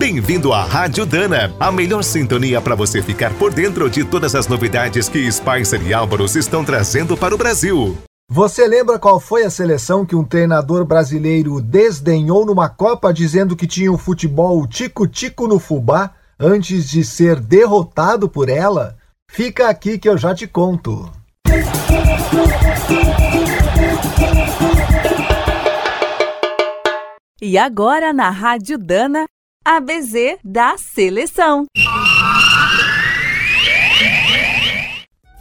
Bem-vindo à Rádio Dana, a melhor sintonia para você ficar por dentro de todas as novidades que Spicer e Álvaros estão trazendo para o Brasil. Você lembra qual foi a seleção que um treinador brasileiro desdenhou numa Copa dizendo que tinha um futebol tico-tico no fubá antes de ser derrotado por ela? Fica aqui que eu já te conto. E agora na Rádio Dana, ABZ da Seleção.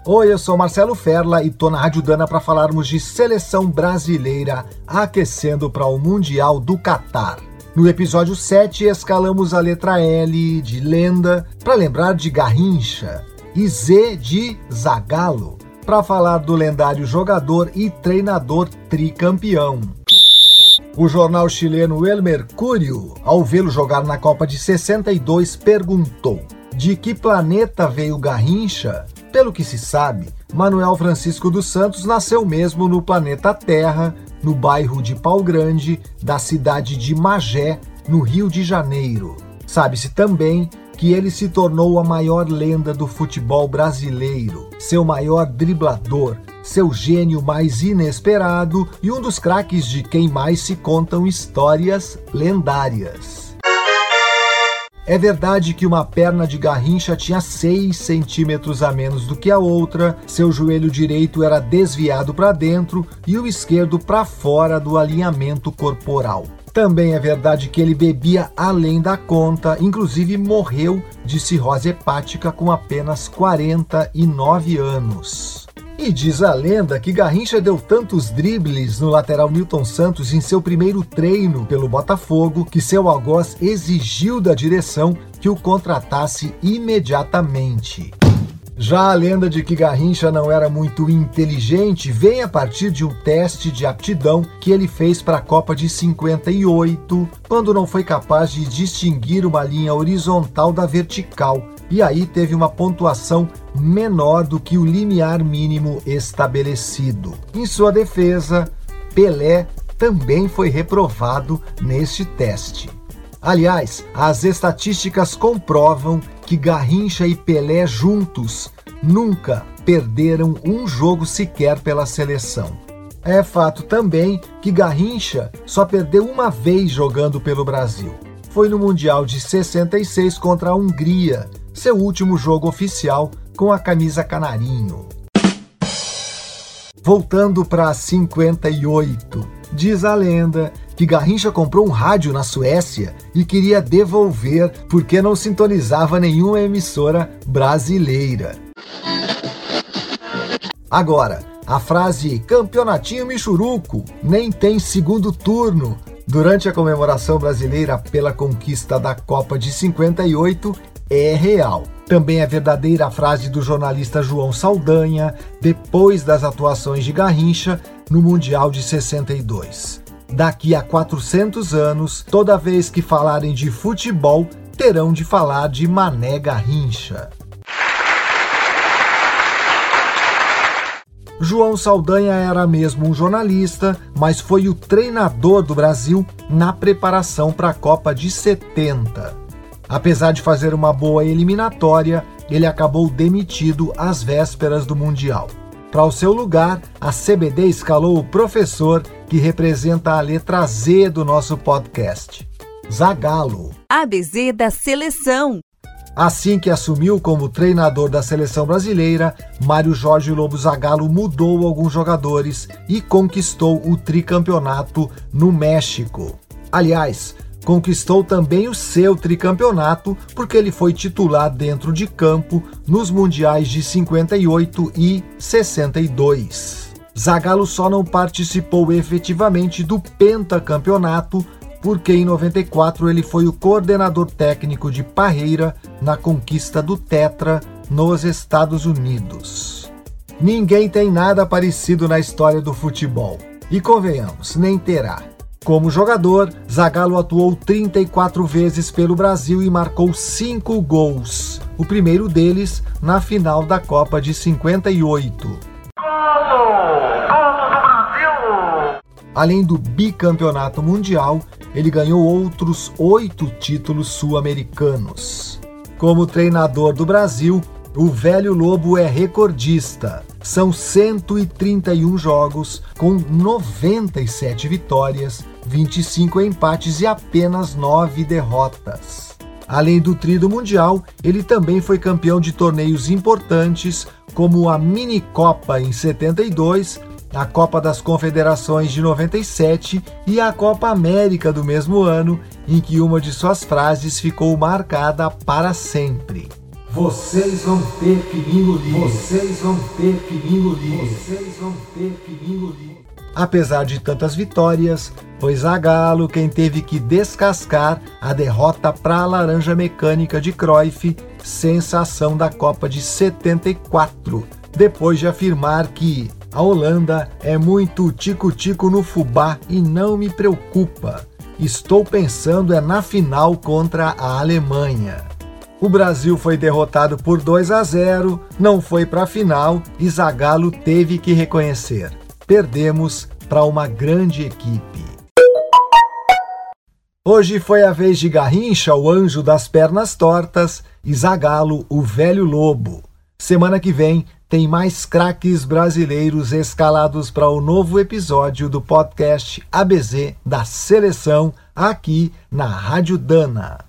Oi, eu sou Marcelo Ferla e tô na Rádio Dana para falarmos de seleção brasileira aquecendo para o Mundial do Catar. No episódio 7, escalamos a letra L de lenda para lembrar de Garrincha e Z de Zagalo para falar do lendário jogador e treinador tricampeão. O jornal chileno El Mercúrio, ao vê-lo jogar na Copa de 62, perguntou: De que planeta veio Garrincha? Pelo que se sabe, Manuel Francisco dos Santos nasceu mesmo no planeta Terra, no bairro de Pau Grande, da cidade de Magé, no Rio de Janeiro. Sabe-se também que ele se tornou a maior lenda do futebol brasileiro, seu maior driblador, seu gênio mais inesperado e um dos craques de quem mais se contam histórias lendárias. É verdade que uma perna de Garrincha tinha 6 centímetros a menos do que a outra, seu joelho direito era desviado para dentro e o esquerdo para fora do alinhamento corporal. Também é verdade que ele bebia além da conta, inclusive morreu de cirrose hepática com apenas 49 anos. E diz a lenda que Garrincha deu tantos dribles no lateral Milton Santos em seu primeiro treino pelo Botafogo que seu algoz exigiu da direção que o contratasse imediatamente. Já a lenda de que Garrincha não era muito inteligente vem a partir de um teste de aptidão que ele fez para a Copa de 58, quando não foi capaz de distinguir uma linha horizontal da vertical, e aí teve uma pontuação menor do que o limiar mínimo estabelecido. Em sua defesa, Pelé também foi reprovado neste teste. Aliás, as estatísticas comprovam que Garrincha e Pelé juntos nunca perderam um jogo sequer pela seleção. É fato também que Garrincha só perdeu uma vez jogando pelo Brasil. Foi no Mundial de 66 contra a Hungria, seu último jogo oficial com a camisa canarinho. Voltando para 58, diz a lenda que Garrincha comprou um rádio na Suécia e queria devolver porque não sintonizava nenhuma emissora brasileira. Agora, a frase campeonatinho Michuruco nem tem segundo turno durante a comemoração brasileira pela conquista da Copa de 58 é real. Também é verdadeira a frase do jornalista João Saldanha depois das atuações de Garrincha no Mundial de 62. Daqui a 400 anos, toda vez que falarem de futebol, terão de falar de Mané Garrincha. João Saldanha era mesmo um jornalista, mas foi o treinador do Brasil na preparação para a Copa de 70. Apesar de fazer uma boa eliminatória, ele acabou demitido às vésperas do Mundial. Para o seu lugar, a CBD escalou o professor que representa a letra Z do nosso podcast, Zagalo. ABZ da Seleção. Assim que assumiu como treinador da seleção brasileira, Mário Jorge Lobo Zagallo mudou alguns jogadores e conquistou o tricampeonato no México. Aliás, conquistou também o seu tricampeonato porque ele foi titular dentro de campo nos mundiais de 58 e 62. Zagallo só não participou efetivamente do pentacampeonato porque em 94 ele foi o coordenador técnico de Parreira na conquista do Tetra nos Estados Unidos. Ninguém tem nada parecido na história do futebol. E convenhamos, nem terá. Como jogador, Zagallo atuou 34 vezes pelo Brasil e marcou 5 gols. O primeiro deles na final da Copa de 58. Além do bicampeonato mundial, ele ganhou outros oito títulos sul-americanos. Como treinador do Brasil, o velho Lobo é recordista. São 131 jogos, com 97 vitórias, 25 empates e apenas 9 derrotas. Além do trido mundial, ele também foi campeão de torneios importantes, como a Mini Copa em 72, a Copa das Confederações de 97 e a Copa América do mesmo ano, em que uma de suas frases ficou marcada para sempre. Vocês vão ter que me engolir. Vocês vão ter que me engolir. Vocês vão ter que me engolir. Apesar de tantas vitórias, foi Zagallo quem teve que descascar a derrota para a Laranja Mecânica de Cruyff, sensação da Copa de 74, depois de afirmar que a Holanda é muito tico-tico no fubá e não me preocupa. Estou pensando é na final contra a Alemanha. O Brasil foi derrotado por 2 a 0, não foi para a final e Zagallo teve que reconhecer. Perdemos para uma grande equipe. Hoje foi a vez de Garrincha, o anjo das pernas tortas, e Zagallo, o velho lobo. Semana que vem tem mais craques brasileiros escalados para o novo episódio do podcast ABZ da Seleção aqui na Rádio Dana.